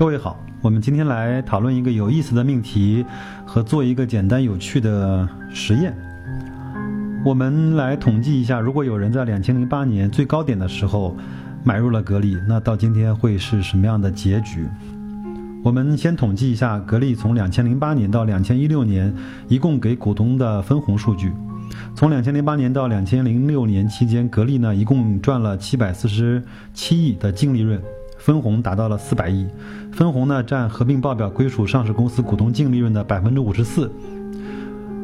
各位好，我们今天来讨论一个有意思的命题和做一个简单有趣的实验。我们来统计一下，如果有人在两千零八年最高点的时候买入了格力，那到今天会是什么样的结局？我们先统计一下格力从两千零八年到两千一六年一共给股东的分红数据。从两千零八年到两千零六年期间，格力呢一共赚了七百四十七亿的净利润。分红达到了四百亿，分红呢占合并报表归属上市公司股东净利润的百分之五十四。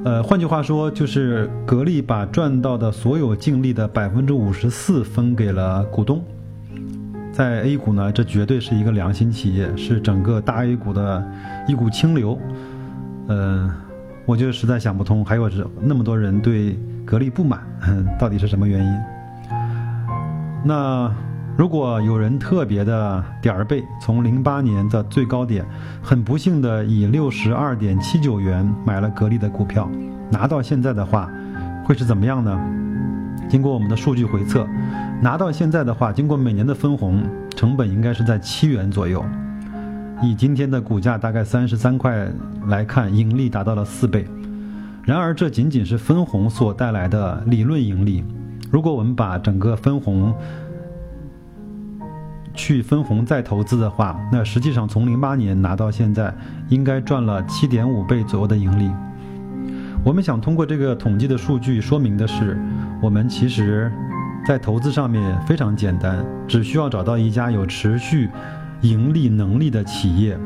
呃，换句话说，就是格力把赚到的所有净利的百分之五十四分给了股东。在 A 股呢，这绝对是一个良心企业，是整个大 A 股的一股清流。嗯，我就实在想不通，还有那么多人对格力不满，到底是什么原因？那？如果有人特别的点儿背，从零八年的最高点，很不幸的以六十二点七九元买了格力的股票，拿到现在的话，会是怎么样呢？经过我们的数据回测，拿到现在的话，经过每年的分红，成本应该是在七元左右。以今天的股价大概三十三块来看，盈利达到了四倍。然而，这仅仅是分红所带来的理论盈利。如果我们把整个分红，去分红再投资的话，那实际上从零八年拿到现在，应该赚了七点五倍左右的盈利。我们想通过这个统计的数据说明的是，我们其实，在投资上面非常简单，只需要找到一家有持续盈利能力的企业，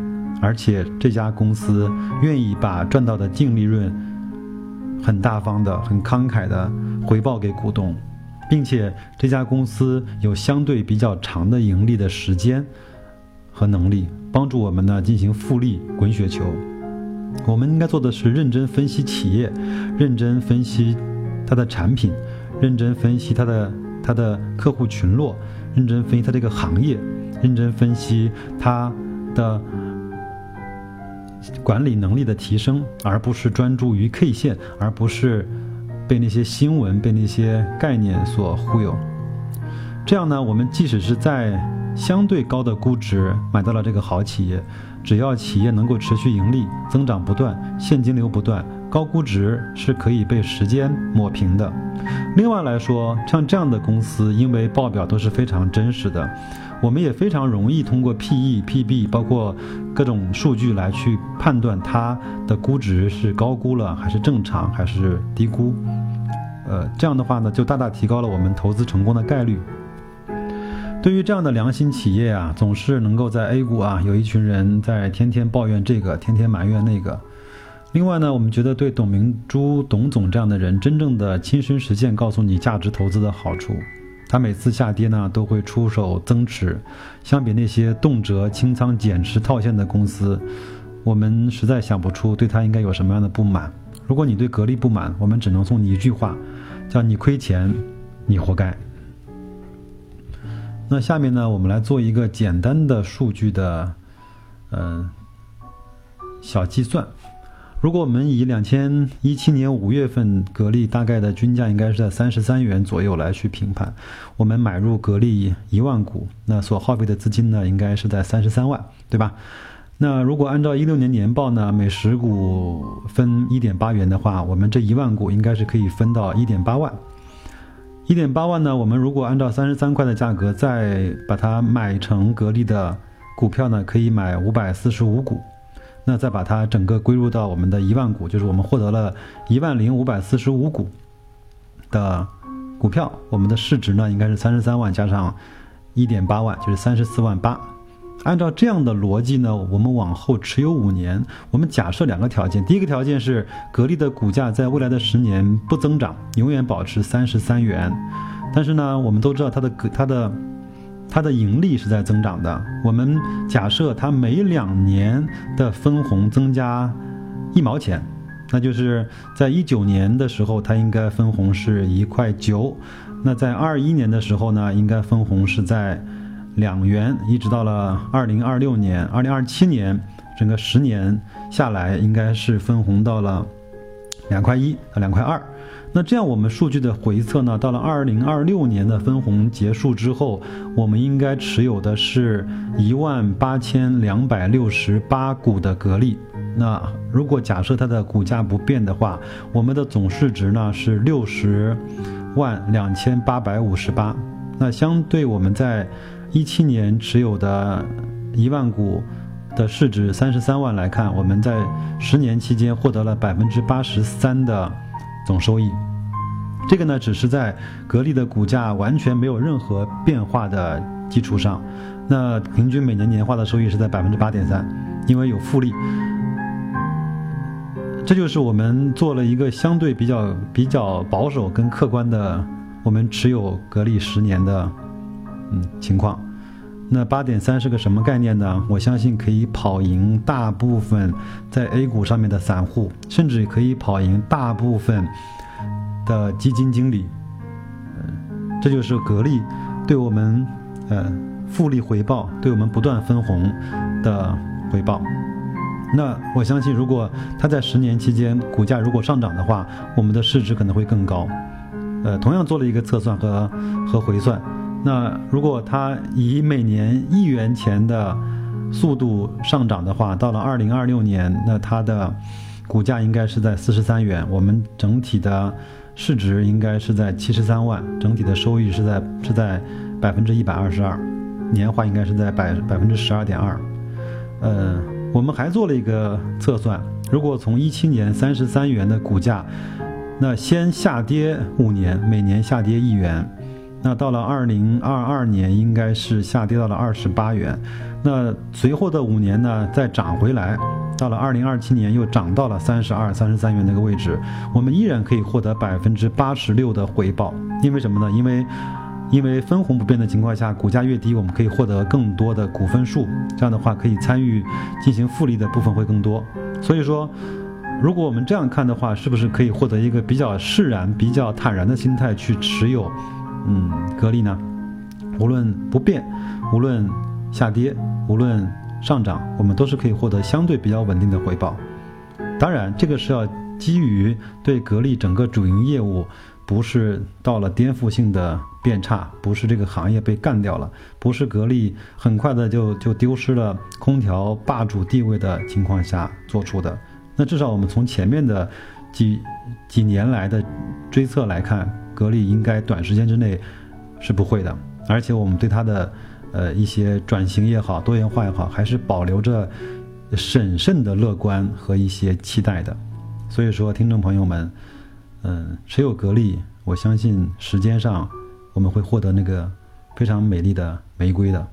而且这家公司愿意把赚到的净利润很大方的、很慷慨的回报给股东。并且这家公司有相对比较长的盈利的时间和能力，帮助我们呢进行复利滚雪球。我们应该做的是认真分析企业，认真分析它的产品，认真分析它的它的客户群落，认真分析它这个行业，认真分析它的管理能力的提升，而不是专注于 K 线，而不是。被那些新闻、被那些概念所忽悠，这样呢，我们即使是在相对高的估值买到了这个好企业，只要企业能够持续盈利、增长不断、现金流不断，高估值是可以被时间抹平的。另外来说，像这样的公司，因为报表都是非常真实的。我们也非常容易通过 P/E、P/B，包括各种数据来去判断它的估值是高估了还是正常还是低估。呃，这样的话呢，就大大提高了我们投资成功的概率。对于这样的良心企业啊，总是能够在 A 股啊，有一群人在天天抱怨这个，天天埋怨那个。另外呢，我们觉得对董明珠董总这样的人，真正的亲身实践告诉你价值投资的好处。他每次下跌呢，都会出手增持。相比那些动辄清仓减持套现的公司，我们实在想不出对他应该有什么样的不满。如果你对格力不满，我们只能送你一句话，叫你亏钱，你活该。那下面呢，我们来做一个简单的数据的，嗯，小计算。如果我们以两千一七年五月份格力大概的均价应该是在三十三元左右来去评判，我们买入格力一万股，那所耗费的资金呢应该是在三十三万，对吧？那如果按照一六年年报呢，每十股分一点八元的话，我们这一万股应该是可以分到一点八万。一点八万呢，我们如果按照三十三块的价格再把它买成格力的股票呢，可以买五百四十五股。那再把它整个归入到我们的一万股，就是我们获得了一万零五百四十五股的股票，我们的市值呢应该是三十三万加上一点八万，就是三十四万八。按照这样的逻辑呢，我们往后持有五年，我们假设两个条件：第一个条件是格力的股价在未来的十年不增长，永远保持三十三元。但是呢，我们都知道它的它的。它的盈利是在增长的。我们假设它每两年的分红增加一毛钱，那就是在一九年的时候，它应该分红是一块九；那在二一年的时候呢，应该分红是在两元，一直到了二零二六年、二零二七年，整个十年下来，应该是分红到了两块一到两块二。那这样我们数据的回测呢，到了二零二六年的分红结束之后，我们应该持有的是一万八千两百六十八股的格力。那如果假设它的股价不变的话，我们的总市值呢是六十万两千八百五十八。那相对我们在一七年持有的一万股的市值三十三万来看，我们在十年期间获得了百分之八十三的总收益。这个呢，只是在格力的股价完全没有任何变化的基础上，那平均每年年化的收益是在百分之八点三，因为有复利。这就是我们做了一个相对比较比较保守跟客观的，我们持有格力十年的，嗯情况。那八点三是个什么概念呢？我相信可以跑赢大部分在 A 股上面的散户，甚至可以跑赢大部分的基金经理。嗯，这就是格力对我们呃复利回报，对我们不断分红的回报。那我相信，如果它在十年期间股价如果上涨的话，我们的市值可能会更高。呃，同样做了一个测算和和回算。那如果它以每年一元钱的速度上涨的话，到了二零二六年，那它的股价应该是在四十三元，我们整体的市值应该是在七十三万，整体的收益是在是在百分之一百二十二，年化应该是在百百分之十二点二。呃。我们还做了一个测算，如果从一七年三十三元的股价，那先下跌五年，每年下跌一元，那到了二零二二年应该是下跌到了二十八元，那随后的五年呢再涨回来，到了二零二七年又涨到了三十二、三十三元那个位置，我们依然可以获得百分之八十六的回报，因为什么呢？因为因为分红不变的情况下，股价越低，我们可以获得更多的股份数，这样的话可以参与进行复利的部分会更多。所以说，如果我们这样看的话，是不是可以获得一个比较释然、比较坦然的心态去持有，嗯，格力呢？无论不变，无论下跌，无论上涨，我们都是可以获得相对比较稳定的回报。当然，这个是要基于对格力整个主营业务。不是到了颠覆性的变差，不是这个行业被干掉了，不是格力很快的就就丢失了空调霸主地位的情况下做出的。那至少我们从前面的几几年来的追测来看，格力应该短时间之内是不会的。而且我们对它的呃一些转型也好，多元化也好，还是保留着审慎的乐观和一些期待的。所以说，听众朋友们。嗯，持有格力，我相信时间上我们会获得那个非常美丽的玫瑰的。